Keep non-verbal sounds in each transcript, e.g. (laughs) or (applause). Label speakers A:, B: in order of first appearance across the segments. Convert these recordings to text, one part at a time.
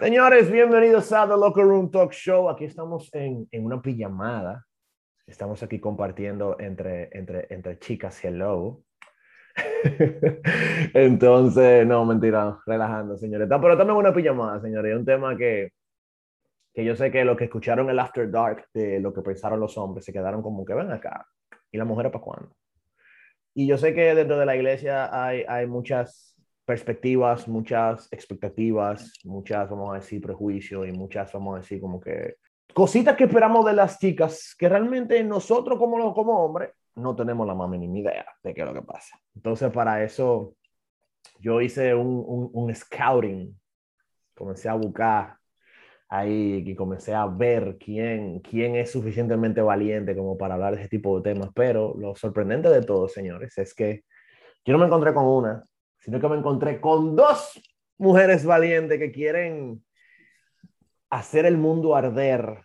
A: Señores, bienvenidos a The Locker Room Talk Show. Aquí estamos en, en una pijamada. Estamos aquí compartiendo entre, entre, entre chicas hello. (laughs) Entonces, no, mentira, relajando, señores. Pero también una pijamada, señores. Es un tema que, que yo sé que los que escucharon el After Dark de lo que pensaron los hombres se quedaron como que ven acá. ¿Y la mujer para cuándo? Y yo sé que dentro de la iglesia hay, hay muchas perspectivas, muchas expectativas, muchas, vamos a decir, prejuicios y muchas, vamos a decir, como que cositas que esperamos de las chicas que realmente nosotros como, como hombres no tenemos la más mínima idea de qué es lo que pasa. Entonces, para eso, yo hice un, un, un scouting, comencé a buscar ahí y comencé a ver quién, quién es suficientemente valiente como para hablar de ese tipo de temas. Pero lo sorprendente de todo, señores, es que yo no me encontré con una, sino que me encontré con dos mujeres valientes que quieren hacer el mundo arder.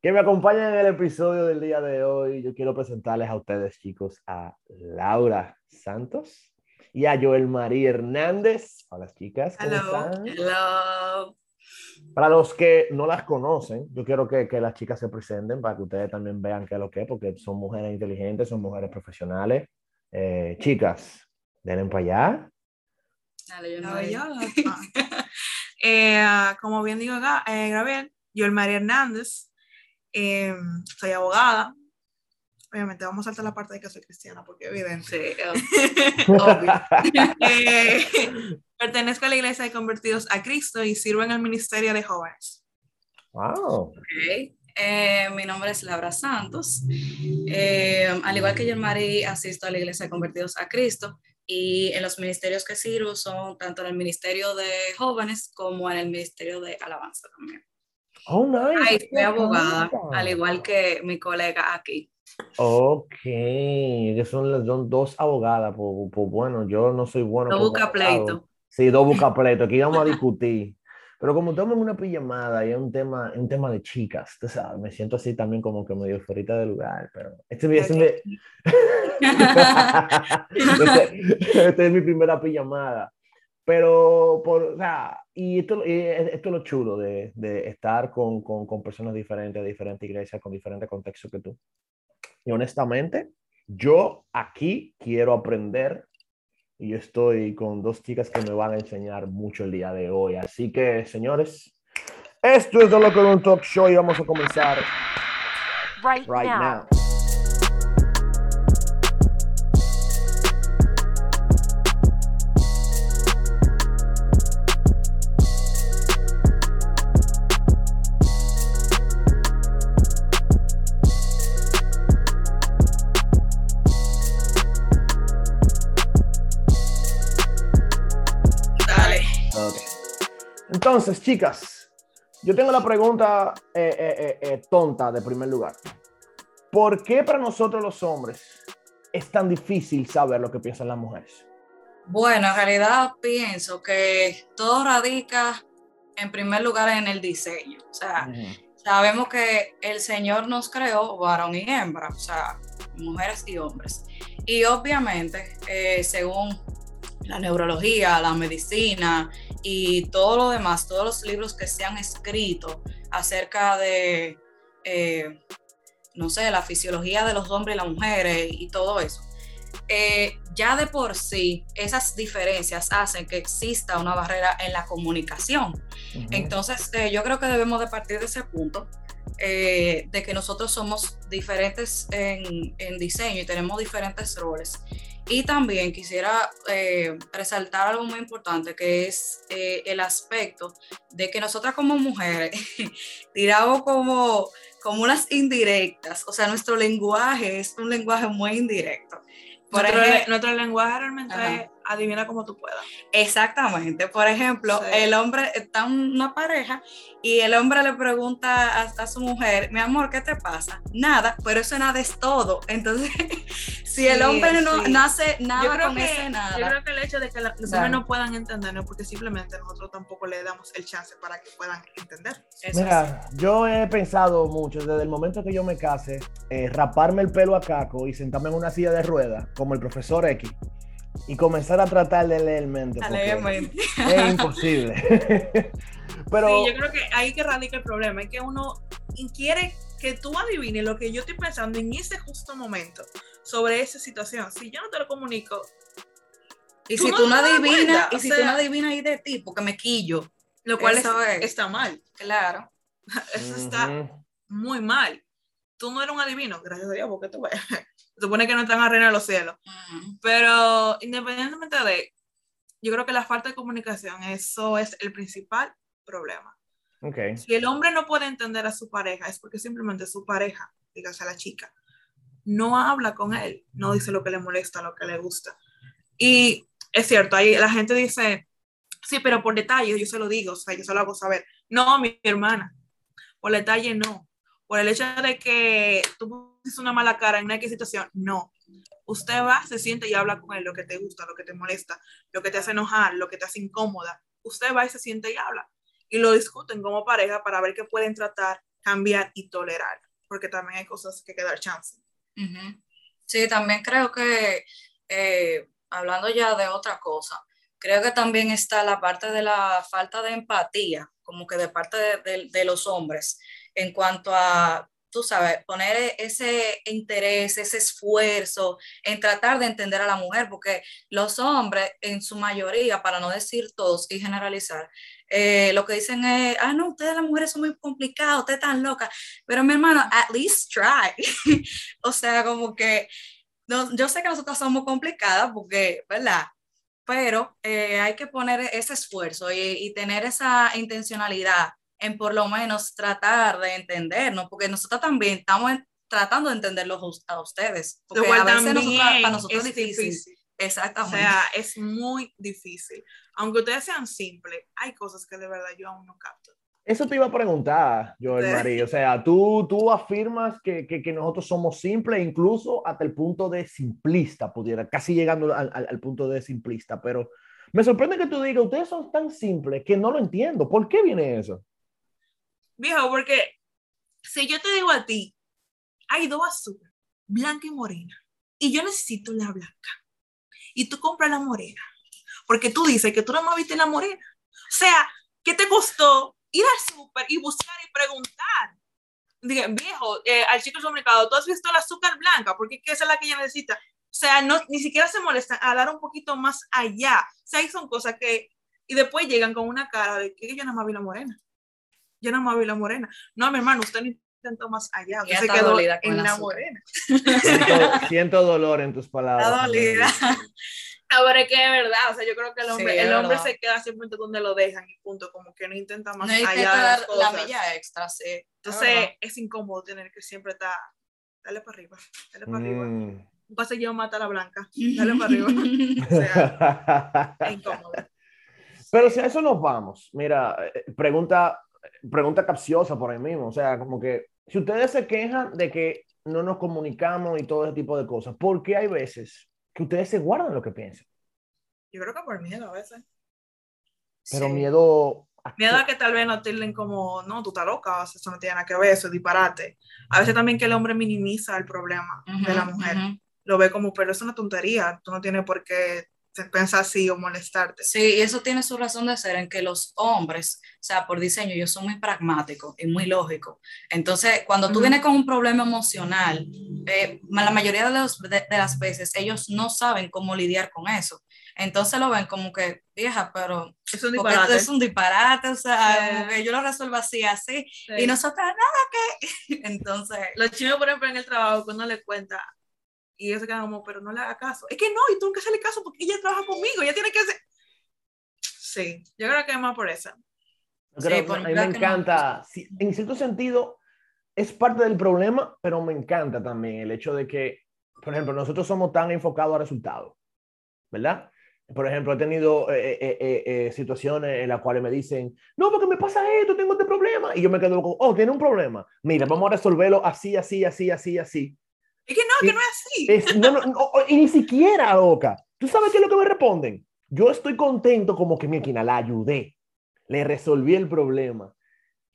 A: Que me acompañan en el episodio del día de hoy. Yo quiero presentarles a ustedes, chicos, a Laura Santos y a Joel María Hernández. Hola, chicas. ¿cómo están?
B: Hello.
A: Para los que no las conocen, yo quiero que, que, las chicas se presenten para que ustedes también vean qué es lo que es, porque son mujeres inteligentes, son mujeres profesionales. Eh, chicas, denle para allá.
B: Dale, yo no (laughs) eh, como bien digo acá, eh, Gabriel, yo el María Hernández, eh, soy abogada. Obviamente vamos a saltar la parte de que soy cristiana porque evidente. Sí, (laughs) obvio. eh, pertenezco a la iglesia de convertidos a Cristo y sirvo en el ministerio de jóvenes.
A: Wow.
C: Okay. Eh, mi nombre es Laura Santos. Eh, al igual que yo, Mari, asisto a la Iglesia de Convertidos a Cristo y en los ministerios que sirvo son tanto en el Ministerio de Jóvenes como en el Ministerio de Alabanza también.
A: Oh, nice.
C: Ahí soy abogada, al igual que mi colega aquí.
A: Ok, que son, son dos abogadas, pues, pues, bueno, yo no soy bueno.
C: Dos busca pleito.
A: Sí, dos busca pleito, aquí vamos a discutir. Pero como estamos en una pijamada y es un tema, un tema de chicas, tú sabes, me siento así también como que medio fuera del lugar, pero este, este, (laughs) (laughs) este, este, es mi primera pijamada. Pero, por, o sea, y esto, esto es lo chulo de, de estar con, con, con, personas diferentes, de diferentes iglesias, con diferentes contextos que tú. Y honestamente, yo aquí quiero aprender y yo estoy con dos chicas que me van a enseñar mucho el día de hoy. Así que, señores, esto es The Locker Room Talk Show y vamos a comenzar
D: right, right now. now.
A: Entonces, chicas, yo tengo la pregunta eh, eh, eh, tonta de primer lugar. ¿Por qué para nosotros los hombres es tan difícil saber lo que piensan las mujeres?
C: Bueno, en realidad pienso que todo radica en primer lugar en el diseño. O sea, uh -huh. sabemos que el Señor nos creó varón y hembra, o sea, mujeres y hombres. Y obviamente, según la neurología, la medicina y todo lo demás, todos los libros que se han escrito acerca de, eh, no sé, la fisiología de los hombres y las mujeres y todo eso. Eh, ya de por sí esas diferencias hacen que exista una barrera en la comunicación. Uh -huh. Entonces, eh, yo creo que debemos de partir de ese punto, de que nosotros somos diferentes en, en, diseño y tenemos diferentes roles. Y también quisiera eh, resaltar algo muy importante, que es eh, el aspecto de que nosotras como mujeres (laughs) tiramos como, como unas indirectas, o sea, nuestro lenguaje es un lenguaje muy indirecto.
B: Por nuestro, ejemplo, nuestro lenguaje realmente ajá. Adivina como tú puedas.
C: Exactamente. Por ejemplo, sí. el hombre está en una pareja y el hombre le pregunta a, a, su mujer, mi amor, ¿qué te pasa? Nada, pero eso nada es todo. (laughs) Entonces, si sí, el hombre no, sí. no hace nada con
B: que,
C: ese nada.
B: Yo creo que el hecho de que la, los hombres no puedan entendernos porque simplemente nosotros tampoco le damos el chance para que puedan entender.
A: Eso Mira, es. yo he pensado mucho desde el momento que yo me case, eh, raparme el pelo a caco y sentarme en una silla de ruedas como el profesor X y comenzar a tratar de leer mente. Es imposible. (laughs) Pero...
B: Sí, yo creo que ahí que radica el problema, es que uno quiere que tú adivines lo que yo estoy pensando en ese justo momento sobre esa situación. Si yo no te lo comunico,
C: y si tú no adivinas, y si tú no adivinas ahí de ti, porque me quillo.
B: Lo cual está mal.
C: Claro. (laughs)
B: Eso está muy mal. Tú no eres un adivino, gracias a Dios, porque tú ves. (laughs) Se supone que no están a reinar los cielos. Pero independientemente de, yo creo que la falta de comunicación, eso es el principal problema.
A: Okay.
B: Si el hombre no puede entender a su pareja, es porque simplemente su pareja, dígase a la chica, no habla con él, no dice lo que le molesta, lo que le gusta. Y es cierto, ahí la gente dice, sí, pero por detalle yo se lo digo, o sea, yo se lo hago saber. No, mi hermana, por detalle no. Por el hecho de que tú pusiste una mala cara en una situación, no. Usted va, se siente y habla con él lo que te gusta, lo que te molesta, lo que te hace enojar, lo que te hace incómoda. Usted va y se siente y habla. Y lo discuten como pareja para ver qué pueden tratar, cambiar y tolerar. Porque también hay cosas que quedar chance.
C: Sí, también creo que eh, hablando ya de otra cosa, creo que también está la parte de la falta de empatía, como que de parte de, los hombres, en cuanto a, tú sabes, poner ese interés, ese esfuerzo en tratar de entender a la mujer, porque los hombres, en su mayoría, para no decir todos y generalizar, eh, lo que dicen es, ah, no, ustedes las mujeres son muy complicadas, ustedes están locas, pero mi hermano, at least try. (laughs) o sea, como que no, yo sé que nosotros somos complicadas porque, ¿verdad? Pero eh, hay que poner ese esfuerzo y, tener esa intencionalidad en por lo menos tratar de entendernos, porque nosotros también estamos tratando de entenderlos a ustedes. Porque a veces para nosotros es difícil. Exactamente.
B: O sea, es muy difícil. Aunque ustedes sean simples, hay cosas que de verdad yo aún no capto.
A: Eso te iba a preguntar, Joel María. O sea, tú, tú afirmas que, que, nosotros somos simples, incluso hasta el punto de simplista, pudiera, casi llegando al, al, punto de simplista. Pero me sorprende que tú digas, ustedes son tan simples que no lo entiendo. ¿Por qué viene eso?
B: Viejo, porque si yo te digo a ti, hay dos azúcar, blanca y morena, y yo necesito la blanca, y tú compras la morena, porque tú dices que tú no me viste la morena. O sea, ¿qué te costó ir al súper y buscar y preguntar. Dije, viejo, eh, al chico supermercado, ¿tú has visto la azúcar blanca? Porque esa es la que ella necesita. O sea, ni siquiera se molesta a dar un poquito más allá. O sea, ahí son cosas que... Y después llegan con una cara de que yo no más vi la morena. Yo no más vi la morena. No, mi hermano, usted no intentó más allá. Usted se quedó en la morena.
A: Siento, siento, dolor en tus palabras.
B: Está dolida. Ahora es que es verdad, o sea, yo creo que el hombre, el hombre se queda siempre donde lo dejan y punto, como que no intenta más
C: no
B: allá
C: de las cosas. la milla extra, sí.
B: Entonces es incómodo tener que siempre estar, dale para arriba, dale para arriba. Un mm. paseo mata a la blanca, dale para arriba. (laughs) o sea, es incómodo.
A: Pero si a eso nos vamos, mira, eh, pregunta, pregunta capciosa por ahí mismo, o sea, como que si ustedes se quejan de que no nos comunicamos y todo ese tipo de cosas, ¿por qué hay veces que ustedes se guardan lo que piensan.
B: Yo creo que por miedo a veces.
A: Pero miedo.
B: A miedo a que tal vez no tilden como, no, tú estás loca, eso no tiene nada que ver, eso es disparate. A veces también que el hombre minimiza el problema de la mujer. Lo ve como, pero es una tontería, tú no tienes por qué pensar así o molestarte.
C: Sí, y eso tiene su razón de ser en que los hombres, o sea, por diseño, ellos son muy pragmáticos y muy lógicos. Entonces, cuando tú vienes con un problema emocional, eh, la mayoría de, los, de, las veces ellos no saben cómo lidiar con eso. Entonces lo ven como que, vieja, pero
B: es un disparate.
C: Es un disparate, o sea, yo lo resuelvo así, así, y nosotras nada que. (laughs) Entonces.
B: Los chinos, por ejemplo, en el trabajo, cuando le cuenta, y ellos se quedan como, pero no le haga caso. Es que no, y tengo que hacerle caso porque ella trabaja conmigo, ella tiene que hacer. Sí, yo creo que es más por eso.
A: sí, a mí me encanta, en cierto sentido, es parte del problema, pero me encanta también el hecho de que, por ejemplo, nosotros somos tan enfocados a resultados, ¿verdad? Por ejemplo, he tenido eh, eh, eh, situaciones en las cuales me dicen, no, porque me pasa esto, tengo este problema. Y yo me quedo con, oh, tiene un problema. Mira, vamos a resolverlo así, así, así, así, así.
B: Es que no, que no es
A: así. no, no, y ni siquiera, loca. ¿Tú sabes qué es lo que me responden? Yo estoy contento como que, mi la ayudé. Le resolví el problema.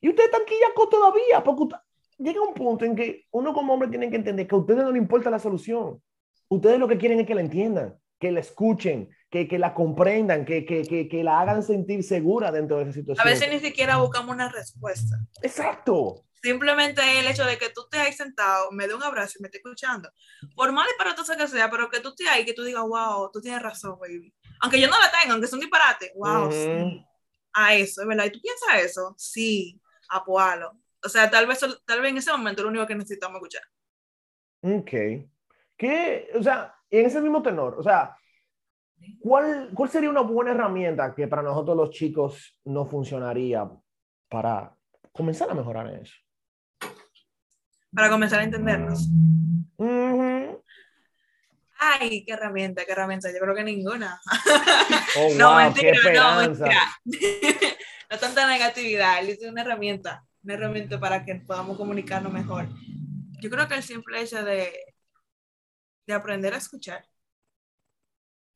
A: Y usted está aquí ya todavía, porque llega un punto en que uno como hombre tiene que entender que a ustedes no le importa la solución. Ustedes lo que quieren es que la entiendan, que la escuchen, que, que la comprendan, que, que, que, la hagan sentir segura dentro de esa situación.
B: A veces ni siquiera buscamos una respuesta.
A: Exacto.
B: Simplemente el hecho de que tú te hayas sentado, me dé un abrazo y me esté escuchando. Por mal y para todo que sea, pero que tú estés ahí, que tú digas, wow, tú tienes razón, baby. Aunque yo no la tenga, aunque es un disparate, wow, sí. A eso, es verdad. ¿Y tú piensas eso? Sí, apoalo. O sea, tal vez, tal vez en ese momento es lo único que necesitamos escuchar.
A: Ok. ¿Qué, o sea, en ese mismo tenor, o sea, ¿Cuál, ¿Cuál sería una buena herramienta que para nosotros los chicos no funcionaría para comenzar a mejorar en eso?
B: Para comenzar a entendernos. Ay, qué herramienta, qué herramienta. Yo creo que ninguna.
A: Oh, (laughs) no, mentira, no, mentira. (laughs)
B: no tanta negatividad, es una herramienta, una herramienta para que podamos comunicarnos mejor. Yo creo que el simple hecho de, de aprender a escuchar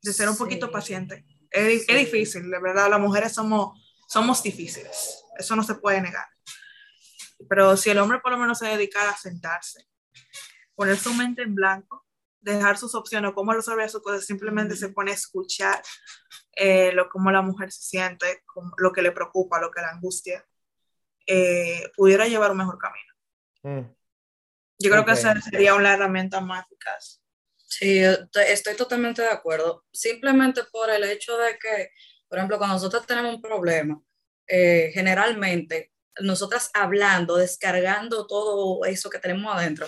B: de ser un poquito paciente. Es, es, difícil, de verdad, las mujeres somos, somos difíciles, eso no se puede negar. Pero si el hombre por lo menos se dedicara a sentarse, poner su mente en blanco, dejar sus opciones, cómo resolver sus cosas, simplemente se pone a escuchar eh, lo, cómo la mujer se siente, lo que le preocupa, lo que la angustia, eh, pudiera llevar un mejor camino. Mm. Yo creo que esa sería una herramienta más eficaz.
C: Sí, estoy totalmente de acuerdo. Simplemente por el hecho de que, por ejemplo, cuando nosotros tenemos un problema, eh, generalmente nosotras hablando, descargando todo eso que tenemos adentro,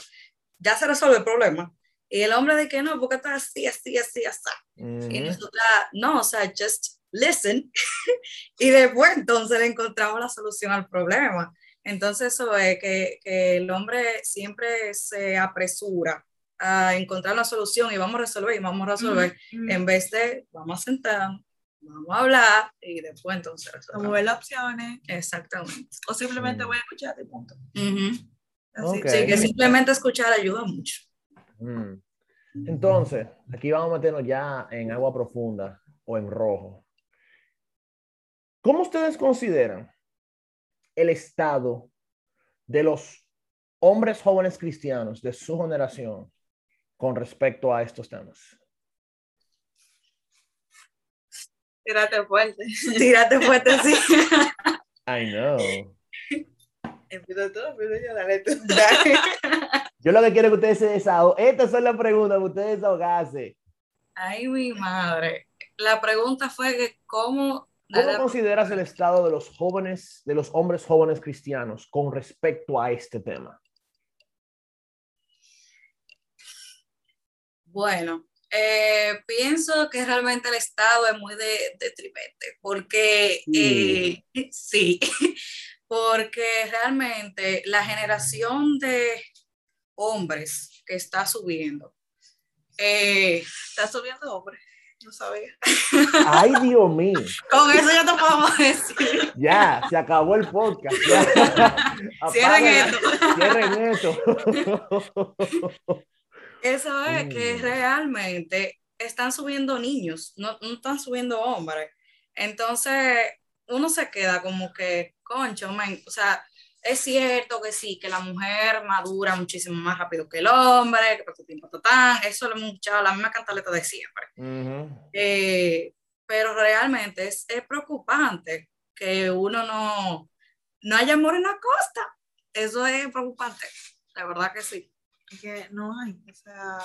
C: ya se resuelve el problema. Y el hombre de que no, porque está así, así, así, así. Y nosotras, no, o sea, just listen. (laughs) y después entonces le encontramos la solución al problema. Entonces eso es que, que el hombre siempre se apresura a encontrar una solución y vamos a resolver y vamos a resolver, en vez de vamos a sentar, vamos a hablar y después entonces
B: Vamos a ver las opciones.
C: Exactamente.
B: O simplemente voy a escuchar de punto.
C: Sí, que simplemente escuchar ayuda mucho.
A: Mm. Entonces, aquí vamos a meternos ya en agua profunda o en rojo. ¿Cómo ustedes consideran el estado de los hombres jóvenes cristianos de su generación con respecto a estos temas?
B: Tírate fuerte.
C: Tírate fuerte, sí. (laughs)
A: I know.
B: Empiezo todo, empiezo yo, dale tú. (laughs)
A: Yo lo que quiero es que ustedes se desahoguen. Estas son las preguntas, que ustedes desahogarse.
C: Ay, mi madre. La pregunta fue que cómo...
A: ¿Cómo consideras el estado de los jóvenes, de los hombres jóvenes cristianos con respecto a este tema?
C: Bueno, eh, pienso que realmente el Estado es muy de, detrimente, porque eh, (laughs) sí, (laughs) porque realmente la generación de hombres que está subiendo,
B: eh, está subiendo hombres. No sabía.
A: Ay, Dios mío. (laughs)
C: Con eso ya te podemos decir.
A: Ya, se acabó el podcast.
C: Cierren esto.
A: Cierren esto.
C: Eso es que mm. realmente están subiendo niños, no, no, están subiendo hombres. Entonces, uno se queda como que, concho, o sea, es cierto que sí, que la mujer madura muchísimo más rápido que el hombre, que tiempo total, eso lo hemos escuchado la misma cantaleta de siempre. Eh, pero realmente es, es, preocupante que uno no, no haya amor en la costa. Eso es preocupante, la verdad que sí
B: que no hay. O sea,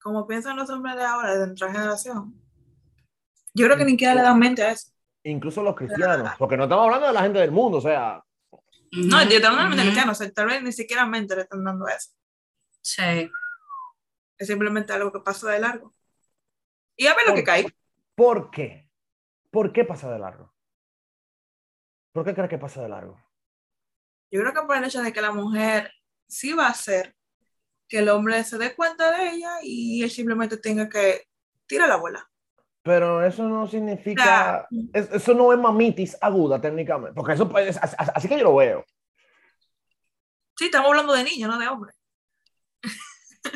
B: como piensan los hombres de ahora, de nuestra generación, yo creo que ni queda le dan mente a eso.
A: Incluso los cristianos, porque no estamos hablando de la gente del mundo, o sea.
B: No, yo estamos hablando de cristianos, o sea, tal vez ni siquiera mente le están dando eso.
C: Sí.
B: Es simplemente algo que pasa de largo. Y a ver lo que cae.
A: ¿Por qué? ¿Por qué pasa de largo? ¿Por qué crees que pasa de largo?
B: Yo creo que por el hecho de que la mujer sí va a ser que el hombre se dé cuenta de ella y él simplemente tenga que tirar la bola.
A: Pero eso no significa, eso no es mamitis aguda técnicamente, porque eso pues, así, que yo lo veo.
B: Sí, estamos hablando de niños, no de hombres.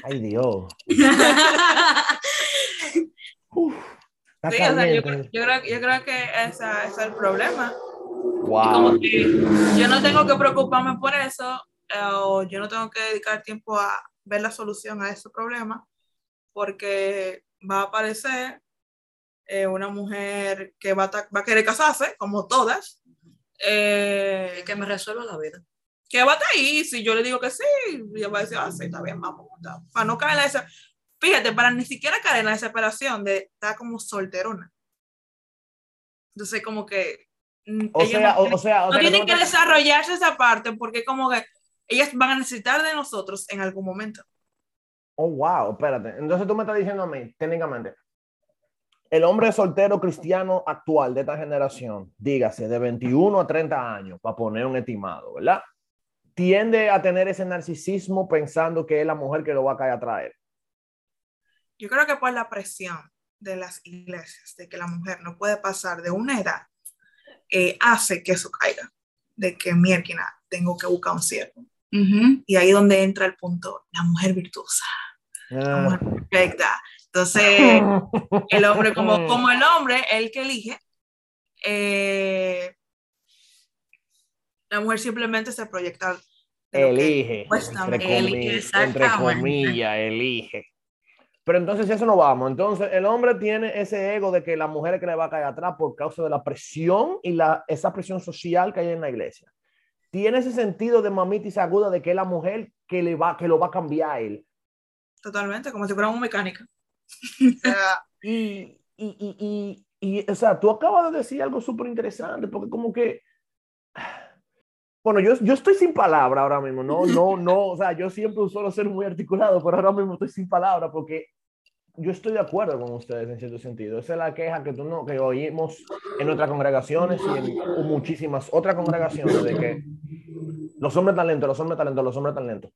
A: Ay, Dios. (laughs)
B: sí, yo, creo, yo, creo, que ese, es el problema. Wow. yo no tengo que preocuparme por eso, eh, o yo no tengo que dedicar tiempo a, ver la solución a ese problema, porque va a aparecer eh, una mujer que va a, va a querer casarse, como todas. Eh,
C: Y que me resuelva la vida.
B: que va a estar ahí, si yo le digo que sí, ella va a decir, ah, sí, está bien, vamos, está- para no caer en esa, fíjate, para ni siquiera caer en la desesperación de estar como solterona. Entonces, como que mm,
A: O sea,
B: no
A: o,
B: tienen-
A: o sea, o
B: no
A: sea,
B: tienen que
A: estás-
B: desarrollarse esa parte porque como que ellas van a necesitar de nosotros en algún momento.
A: Oh, wow, espérate. Entonces tú me estás diciendo a mí, técnicamente, el hombre soltero cristiano actual de esta generación, dígase, de 21 a 30 años, para poner un estimado, ¿verdad? Tiende a tener ese narcisismo pensando que es la mujer que lo va a caer a traer.
B: Yo creo que por la presión de las iglesias, de que la mujer no puede pasar de una edad, eh, hace que eso caiga, de que mierda, tengo que buscar un siervo.
C: Ujú.
B: Y ahí es donde entra el punto, la mujer virtuosa, la
A: Ah.
B: mujer perfecta. Entonces, el hombre, como, (laughs) como el hombre, el que elige, eh, la mujer simplemente se proyecta.
A: elige, entre,
C: elige,
A: comillas, entre comillas, elige. Pero entonces si eso no vamos. Entonces el hombre tiene ese ego de que la mujer es que le va a caer atrás por causa de la presión y la, esa presión social que hay en la iglesia. Tiene ese sentido de mamitis aguda de que es la mujer que, le va, que lo va a cambiar a él.
B: Totalmente, como si fuera un mecánico. (laughs)
A: Y, y, y, y, o sea, tú acabas de decir algo súper interesante, porque como que, bueno, yo, yo estoy sin palabra ahora mismo, no, no, no, o sea, yo siempre suelo ser muy articulado, pero ahora mismo estoy sin palabra porque yo estoy de acuerdo con ustedes en cierto sentido. Esa es la queja que, tú no, que oímos en nuestras congregaciones y en muchísimas otras congregaciones de que los hombres tan lentos, los hombres tan lentos, los hombres tan lentos.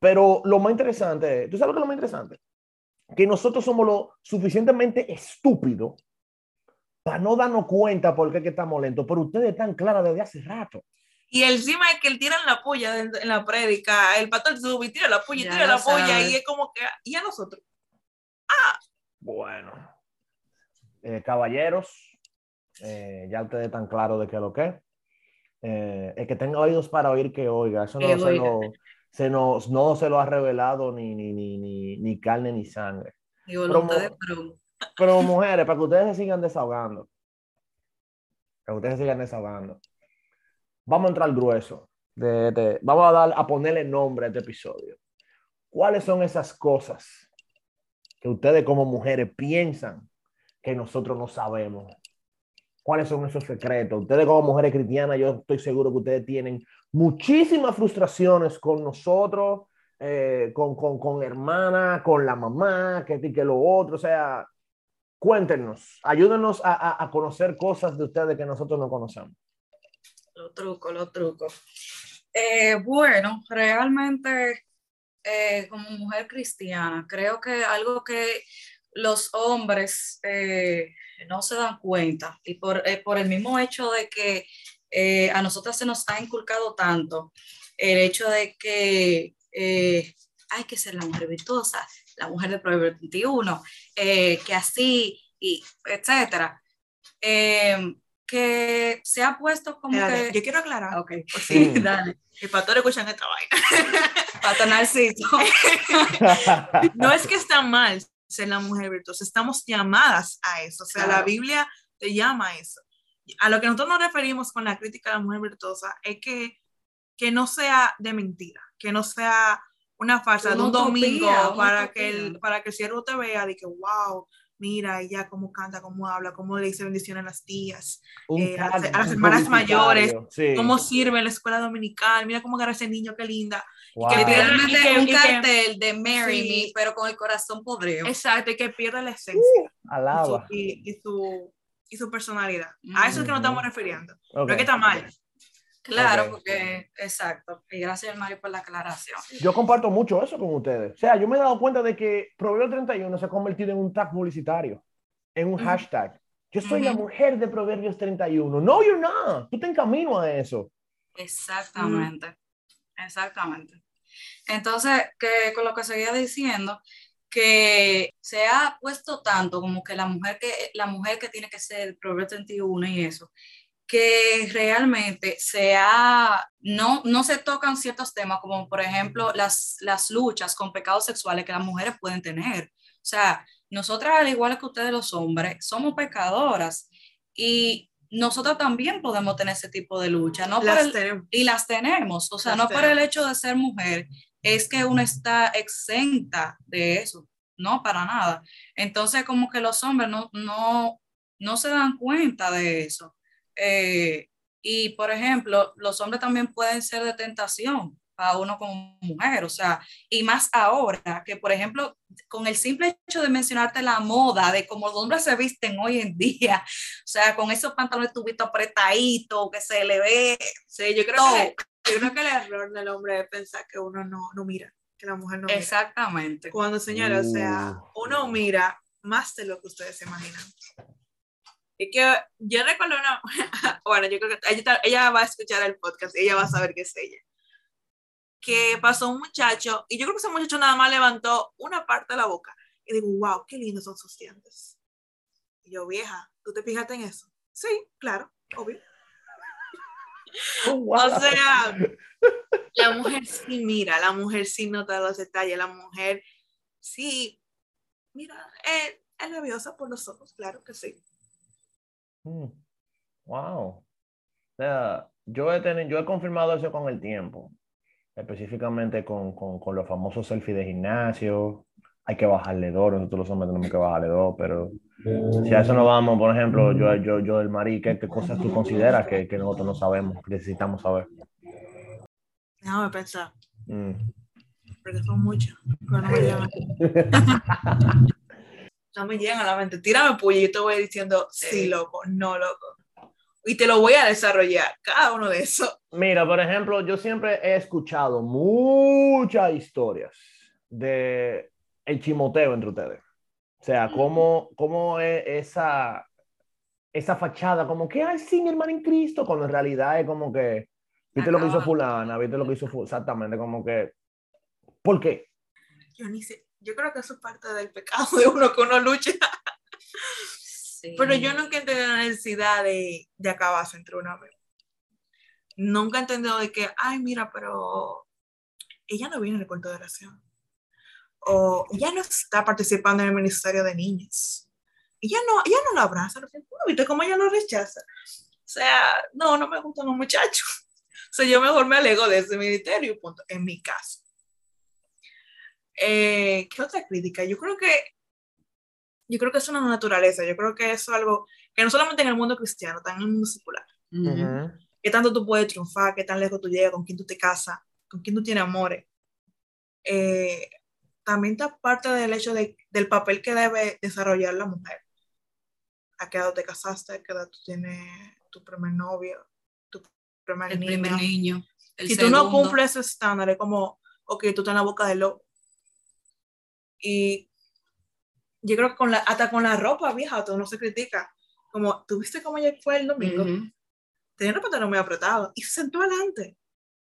A: Pero lo más interesante, es- ¿tú sabes lo que es lo más interesante? Que nosotros somos lo suficientemente estúpidos para no darnos cuenta por qué es que estamos lentos, pero ustedes están claras desde hace rato.
B: y encima es que él tira la puya en, la prédica, el pastor sube y tira la puya y tira la puya y es como que, y a nosotros.
A: Bueno, eh, caballeros, eh, ya ustedes están claros de qué es lo que es. Eh, el que tenga oídos para oír, que oiga. Eso no, se,
C: oiga.
A: lo, se nos, no se lo ha revelado ni, ni, ni, ni, ni carne ni sangre.
C: Y de Perú.
A: Pero mujeres, para que ustedes se sigan desahogando, para que ustedes se sigan desahogando, vamos a entrar al grueso. De, de- vamos a, dar, a ponerle nombre a este episodio. ¿Cuáles son esas cosas que ustedes como mujeres piensan que nosotros no sabemos? ¿Cuáles son esos secretos? Ustedes como mujeres cristianas, yo estoy seguro que ustedes tienen muchísimas frustraciones con nosotros, eh, con, con, con hermana, con la mamá, que, que lo otro. O sea, cuéntenos, ayúdenos a, a, a conocer cosas de ustedes que nosotros no conocemos.
C: Los trucos, los trucos. Eh, bueno, realmente eh, como mujer cristiana, creo que algo que los hombres eh, no se dan cuenta y por, eh, el mismo hecho de que a nosotras se nos ha inculcado tanto el hecho de que hay que ser la mujer virtuosa, la mujer del Proverbio 21, eh, que así, y etcétera. Que se ha puesto como
B: Espérate,
C: que...
B: Yo quiero aclarar,
C: Ok, pues (laughs)
A: Sí.
C: sí, dale.
B: el pastor escuchan esta vaina. (laughs)
C: Pato Narciso. (laughs)
B: No es que está mal ser la mujer virtuosa, estamos llamadas a eso. O sea, la
C: Claro.
B: Biblia te llama a eso. A lo que nosotros nos referimos con la crítica a la mujer virtuosa es que, que no sea de mentira, que no sea una farsa de un domingo para que, el, para que el siervo te vea y que, wow, mira ella cómo canta, cómo habla, cómo le dice bendiciones a las tías,
A: Un
B: Eh, a las- a las hermanas mayores,
A: sí.
B: cómo sirve en la escuela dominical, mira cómo agarra ese niño, qué linda.
A: Wow.
B: que pierde-
C: Literalmente
B: y que-
C: un
B: y que-
C: cartel de Marry
B: Sí.
C: Me, pero con el corazón podrido.
B: Exacto, y que pierde la esencia.
A: Alaba.
B: y, y su, y su personalidad. A eso es que nos estamos refiriendo.
A: Ok.
B: No es que está mal.
C: Claro, porque, exacto. Y gracias, Mario, por la aclaración.
A: Yo comparto mucho eso con ustedes. O sea, yo me he dado cuenta de que Proverbio 31 se ha convertido en un tag publicitario, en un hashtag. Yo soy la mujer de Proverbios 31. No, you're not. Tú te encamino a eso.
C: Exactamente. Exactamente. Entonces, que con lo que seguía diciendo, que se ha puesto tanto como que la mujer que, la mujer que tiene que ser Proverbio 31 y eso, que realmente se ha, no, no se tocan ciertos temas como por ejemplo las, las luchas con pecados sexuales que las mujeres pueden tener. O sea, nosotras, al igual que ustedes los hombres, somos pecadoras y nosotros también podemos tener ese tipo de lucha, ¿no? y las tenemos, o sea, no por el hecho de ser mujer, es que uno está exenta de eso, no, para nada. Entonces, como que los hombres no, no, no se dan cuenta de eso. Eh, y, por ejemplo, los hombres también pueden ser de tentación a uno como mujer, o sea, y más ahora que, por ejemplo, con el simple hecho de mencionarte la moda, de cómo los hombres se visten hoy en día, o sea, con esos pantalones tubitos apretaditos, que se le ve.
B: Sí, yo creo, que, yo creo que el error del hombre es pensar que uno no, no mira, que la mujer no mira.
C: Exactamente.
B: Cuando, señora, o sea, uh. uno mira más de lo que ustedes se imaginan. Y que yo recuerdo una, (laughs) bueno, yo creo que ella, ella va a escuchar el podcast, ella va a saber qué es ella que pasó un muchacho y yo creo que ese muchacho nada más levantó una parte de la boca y digo, wow, qué lindos son sus dientes. Y yo, vieja, ¿tú te fijaste en eso? Sí, claro, obvio. (laughs) Oh, o sea, la mujer sí mira, la mujer sí nota los detalles, la mujer sí, mira, es, es nerviosa por los ojos, claro que sí.
A: Mm. Wow. O sea, yo he, tenido, yo he confirmado eso con el tiempo específicamente con, con, con, los famosos selfies de gimnasio. Hay que bajarle dos, nosotros los hombres tenemos que bajarle dos, pero si a eso no vamos, por ejemplo, yo, yo, yo del Marí, ¿qué, ¿qué, cosas tú consideras que, que, nosotros no sabemos, que necesitamos saber?
B: Déjame pensar. Mm. Porque son muchos. (laughs) no me llegan. a la mente. Tírame puya y yo te voy diciendo, sí, loco, no, loco y te lo voy a desarrollar, cada uno de esos.
A: Mira, por ejemplo, yo siempre he escuchado muchas historias de el chimoteo entre ustedes. O sea, cómo, cómo es esa, esa fachada, como que, ay, sí, mi hermano en Cristo, cuando en realidad es como que, viste lo que hizo fulana, viste lo que hizo fulana, exactamente, como que, ¿por qué?
B: Yo ni sé, yo creo que eso es parte del pecado de uno que uno lucha. Pero yo nunca entendí la necesidad de, de acabarse entre una vez. Nunca he entendido de que, ay, mira, pero ella no viene en el cuento de oración. O ella no está participando en el ministerio de niños. Ella no, ella no lo abraza. ¿Viste cómo ella lo rechaza? O sea, no, no me gustan los muchachos. (laughs) O sea, yo mejor me alego de ese ministerio, punto, en mi caso. Eh, ¿Qué otra crítica? Yo creo que yo creo que es una naturaleza, yo creo que eso es algo que no solamente en el mundo cristiano, también en el mundo secular. ¿Qué tanto tú puedes triunfar? ¿Qué tan lejos tú llegas? ¿Con quién tú te casas? ¿Con quién tú tienes amores? Eh, también está parte del hecho de, del papel que debe desarrollar la mujer. ¿A qué edad te casaste? ¿A qué edad tú tienes tu primer novio? Tu primer
C: el niño. Primer niño
B: si tú no cumples ese estándar, es como, ok, tú estás en la boca del lobo. Y yo creo que con la, hasta con la ropa vieja, todo no se critica. Como, ¿tú viste cómo ayer fue el domingo? Tenía el pantalón muy apretado y se sentó adelante.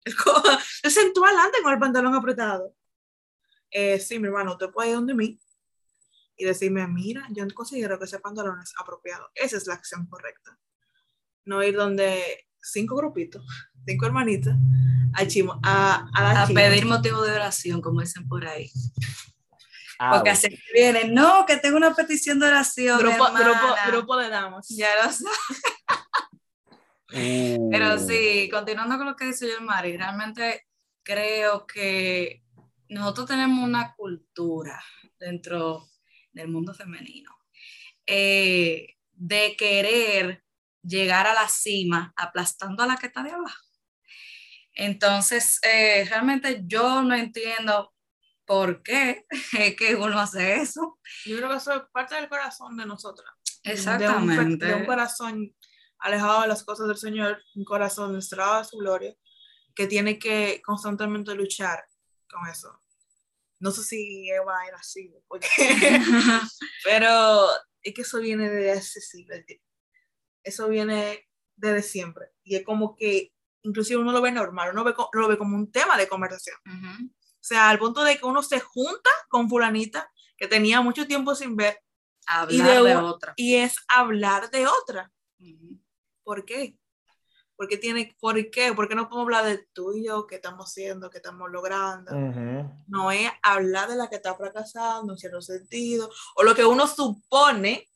B: (laughs) se sentó adelante con el pantalón apretado. Eh, sí, mi hermano, usted puede ir donde mí y decirme, mira, yo considero que ese pantalón es apropiado. Esa es la acción correcta. No ir donde cinco grupitos, (laughs) cinco hermanitas, a, chimo, a,
C: a, a pedir motivo de oración, como dicen por ahí. Porque así vienen, no, que tengo una petición de oración.
B: Grupo, grupo, grupo de damas.
C: Ya lo sé. Pero uh. sí, continuando con lo que dice yo, Mari, realmente creo que nosotros tenemos una cultura dentro del mundo femenino eh, de querer llegar a la cima aplastando a la que está de abajo. Entonces, eh, realmente yo no entiendo por qué (laughs) es que uno hace eso.
B: Yo creo que eso es parte del corazón de nosotras.
C: Exactamente.
B: De un, corazón alejado de las cosas del Señor, un corazón destrado de su gloria, que tiene que constantemente luchar con eso. No sé si Eva era así, porque... (laughs) (laughs) pero es que eso viene de ese siglo. Eso viene desde siempre. Y es como que inclusive uno lo ve normal, uno lo ve como un tema de conversación. O sea, al punto de que uno se junta con fulanita que tenía mucho tiempo sin ver.
C: Hablar y de, otra.
B: Y es hablar de otra. ¿Por qué? ¿Por qué tiene, por qué? ¿Por qué no podemos hablar de tú y yo, qué estamos haciendo, qué estamos logrando? No es hablar de la que está fracasando en cierto sentido, o lo que uno supone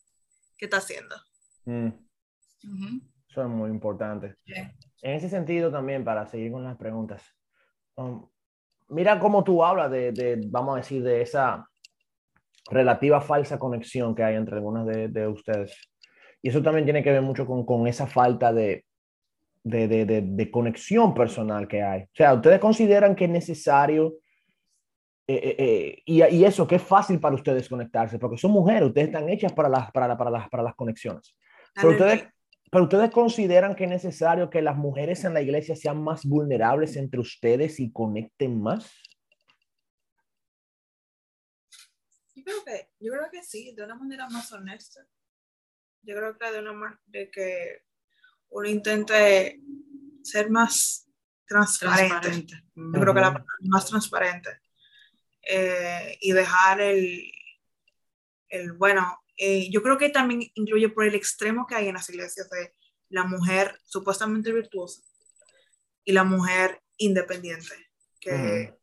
B: que está haciendo. Mm.
A: Eso es muy importante. En ese sentido también, para seguir con las preguntas, um, mira cómo tú hablas de, de, vamos a decir, de esa relativa falsa conexión que hay entre algunos de, de ustedes. Y eso también tiene que ver mucho con, con esa falta de, de, de, conexión personal que hay. O sea, ustedes consideran que es necesario, eh, eh, eh, y, y, eso, que es fácil para ustedes conectarse, porque son mujeres, ustedes están hechas para las, para, para las, para las conexiones. Pero ustedes, pero ustedes consideran que es necesario que las mujeres en la iglesia sean más vulnerables entre ustedes y conecten más.
B: Yo creo que, yo creo que sí, de una manera más honesta. Yo creo que de una manera de que uno intente ser más transparente. Yo creo que la más transparente. Eh, y dejar el, el bueno, eh, yo creo que también incluye por el extremo que hay en las iglesias de la mujer supuestamente virtuosa y la mujer independiente, que,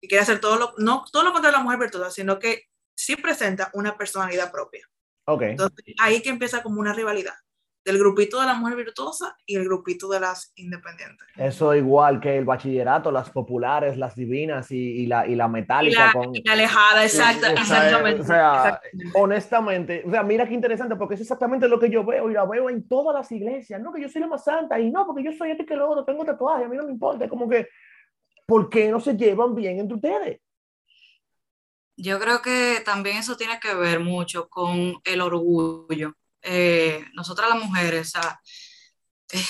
B: quiere hacer todo lo, no todo lo contrario de la mujer virtuosa, sino que sí presenta una personalidad propia.
A: Okay.
B: Entonces ahí que empieza como una rivalidad del grupito de la mujer virtuosa y el grupito de las independientes.
A: Eso igual que el bachillerato, las populares, las divinas y, la, y la metálica.
B: con, la alejada, exacto, exactamente.
A: O sea, honestamente, o sea, mira qué interesante, porque es exactamente lo que yo veo y la veo en todas las iglesias. No, que yo soy la más santa y no, porque yo soy este que lo otro, tengo tatuaje, a mí no me importa. Como que, ¿por qué no se llevan bien entre ustedes?
C: Yo creo que también eso tiene que ver mucho con el orgullo eh, nosotras las mujeres, o eh,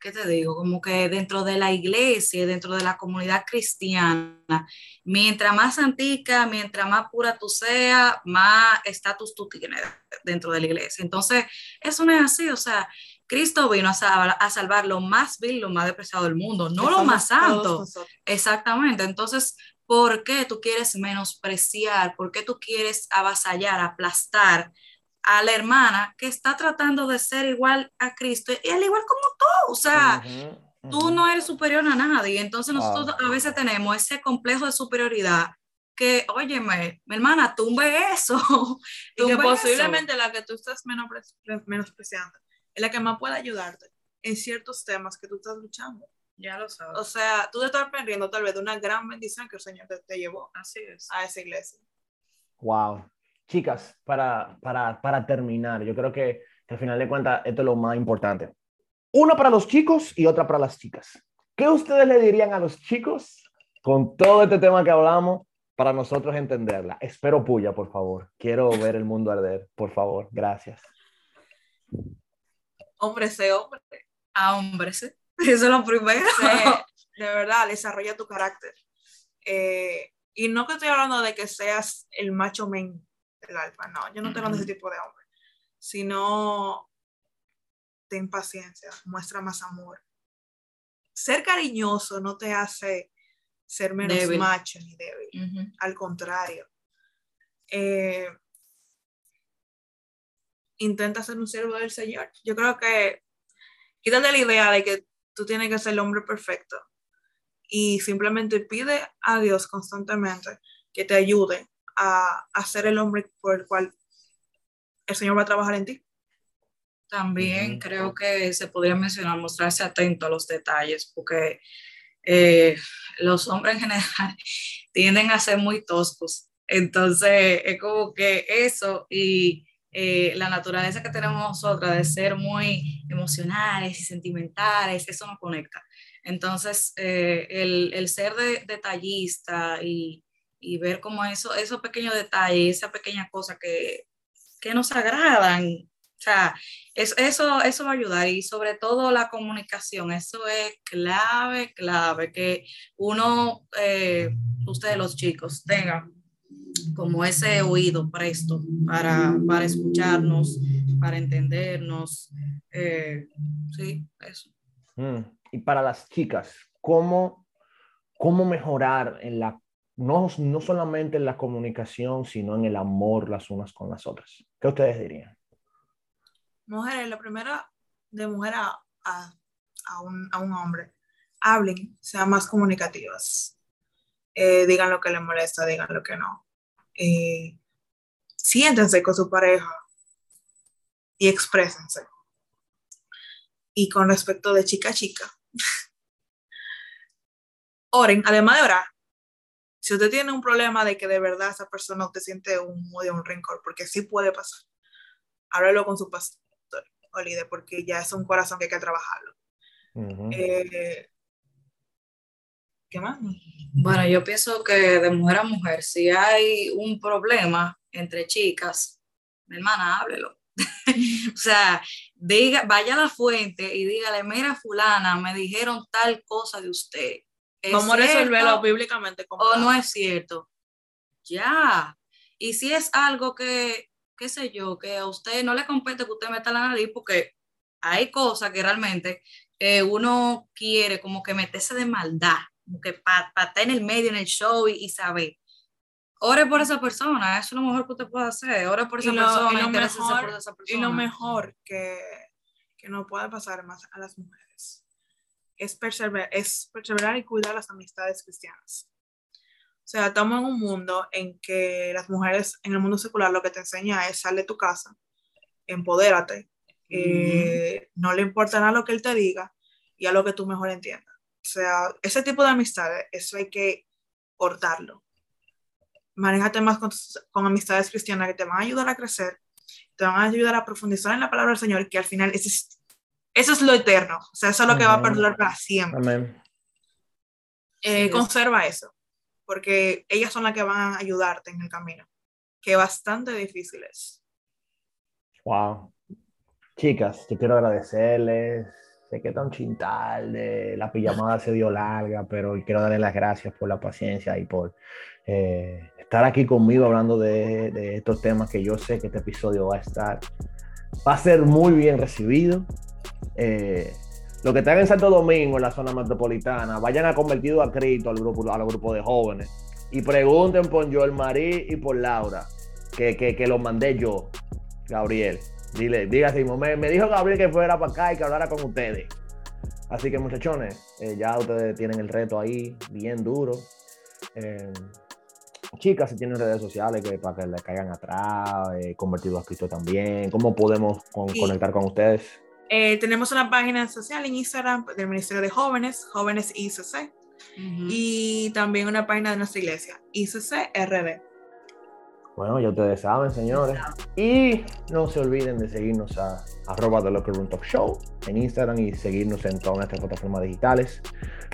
C: ¿qué te digo? Como que dentro de la iglesia, dentro de la comunidad cristiana, mientras más antica, mientras más pura tú seas, más estatus tú tienes dentro de la iglesia. Entonces, eso no es así, o sea, Cristo vino a, salvar, a salvar lo más vil, lo más despreciado del mundo, no lo más santo. Exactamente. Entonces, ¿por qué tú quieres menospreciar? ¿Por qué tú quieres avasallar, aplastar a la hermana que está tratando de ser igual a Cristo y al igual como tú, o sea, tú no eres superior a nadie, entonces nosotros a veces tenemos ese complejo de superioridad que, óyeme, mi hermana, tumbe eso. (laughs)
B: y que posiblemente la que tú estás menospreciando es la que más puede ayudarte en ciertos temas que tú estás luchando.
C: Ya lo sabes.
B: O sea, tú te estás perdiendo tal vez de una gran bendición que el Señor te, te llevó
C: Así es.
B: a esa iglesia.
A: Wow chicas, para, para, para terminar, yo creo que, al final de cuentas esto es lo más importante. Una para los chicos y otra para las chicas. ¿Qué ustedes le dirían a los chicos con todo este tema que hablamos para nosotros entenderla? Espero puya, por favor. Quiero ver el mundo arder, por favor. Gracias.
B: Hombre, sé hombre.
C: A hombre, (laughs) Eso es lo primero.
B: de verdad, desarrolla tu carácter. Eh, y no que estoy hablando de que seas el macho men el alfa. No, yo no tengo ese tipo de hombre. Sino, ten paciencia, muestra más amor. Ser cariñoso no te hace ser menos macho ni débil. Al contrario. Eh, intenta ser un siervo del Señor. Yo creo que quítate la idea de que tú tienes que ser el hombre perfecto y simplemente pide a Dios constantemente que te ayude a, ser el hombre por el cual el Señor va a trabajar en ti.
C: También creo que se podría mencionar mostrarse atento a los detalles, porque eh, los hombres en general (laughs) tienden a ser muy toscos. Entonces, es como que eso y eh, la naturaleza que tenemos nosotras de ser muy emocionales y sentimentales, eso nos conecta. Entonces, eh, el, el, ser de, detallista y, y ver cómo eso, esos pequeños detalles, esa pequeña cosa que, que nos agradan. O sea, es, eso, eso va a ayudar y sobre todo la comunicación, eso es clave, clave, que uno, eh, ustedes los chicos, tengan como ese oído presto para, para escucharnos, para entendernos. Eh, sí, eso.
A: Mm, y para las chicas, ¿cómo, cómo mejorar en la no, no solamente en la comunicación, sino en el amor las unas con las otras. ¿Qué ustedes dirían?
B: Mujeres, la primera de mujer a, a un, a un hombre, hablen, sean más comunicativas. Eh, digan lo que les molesta, digan lo que no. Eh, siéntense con su pareja y exprésense. Y con respecto de chica a chica, (laughs) oren, además de orar, si usted tiene un problema de que de verdad esa persona usted siente un odio, un rencor, porque sí puede pasar, háblalo con su pastor o líder, porque ya es un corazón que hay que trabajarlo. Eh, ¿Qué más?
C: Bueno, yo pienso que de mujer a mujer, si hay un problema entre chicas, mi hermana, háblelo. (laughs) o sea, diga, vaya a la fuente y dígale, mira fulana, me dijeron tal cosa de usted.
B: ¿Cómo resolverlo bíblicamente?
C: O no es cierto. Ya. Y si es algo que, qué sé yo, que a usted no le compete que usted meta la nariz, porque hay cosas que realmente eh, uno quiere como que meterse de maldad, como que para estar en el medio, en el show y, y saber. Ore por esa persona, eso es lo mejor que usted puede hacer. Ore por esa persona,
B: y mejor, por esa persona. Y lo mejor que, que no puede pasar más a las mujeres es perseverar, es perseverar y cuidar las amistades cristianas. O sea, estamos en un mundo en que las mujeres, en el mundo secular, lo que te enseña es sal de tu casa, empodérate, eh, no le importa nada lo que él te diga y a lo que tú mejor entiendas. O sea, ese tipo de amistades, eso hay que cortarlo. Manéjate más con, con amistades cristianas que te van a ayudar a crecer, te van a ayudar a profundizar en la palabra del Señor, que al final es eso es lo eterno, o sea, eso es lo que va a perdurar para siempre. Eh, conserva eso, porque ellas son las que van a ayudarte en el camino, que bastante difícil es.
A: Wow. Chicas, yo quiero agradecerles. Sé que tan chintal, de la pijamada se dio larga, pero quiero darles las gracias por la paciencia y por eh, estar aquí conmigo hablando de, de estos temas que yo sé que este episodio va a estar, va a ser muy bien recibido. Eh, lo que están en Santo Domingo, en la zona metropolitana, vayan a convertido a Cristo al grupo, al grupo de jóvenes y pregunten por Joel Marí y por Laura, que, que, que lo mandé yo, Gabriel. Dile, dígase, me, me dijo Gabriel que fuera para acá y que hablara con ustedes. Así que muchachones, eh, ya ustedes tienen el reto ahí, bien duro. Eh, chicas, si tienen redes sociales que para que le caigan atrás, convertido a Cristo también, ¿cómo podemos conectar con ustedes?
B: Eh, tenemos una página social en Instagram del Ministerio de Jóvenes, Jóvenes ICC, y también una página de nuestra iglesia, ICC RD.
A: Bueno, ya ustedes saben, señores. Y no se olviden de seguirnos a arroba The Locker Room Talk Show en Instagram y seguirnos en todas nuestras plataformas digitales.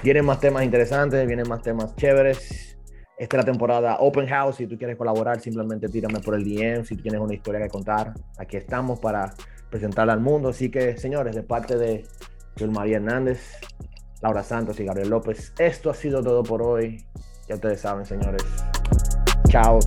A: Vienen más temas interesantes, vienen más temas chéveres. Esta es la temporada Open House. Si tú quieres colaborar, simplemente tírame por el DM. Si tienes una historia que contar, aquí estamos para presentarla al mundo. Así que, señores, de parte de Joel María Hernández, Laura Santos y Gabriel López, esto ha sido todo por hoy. Ya ustedes saben, señores. Chao.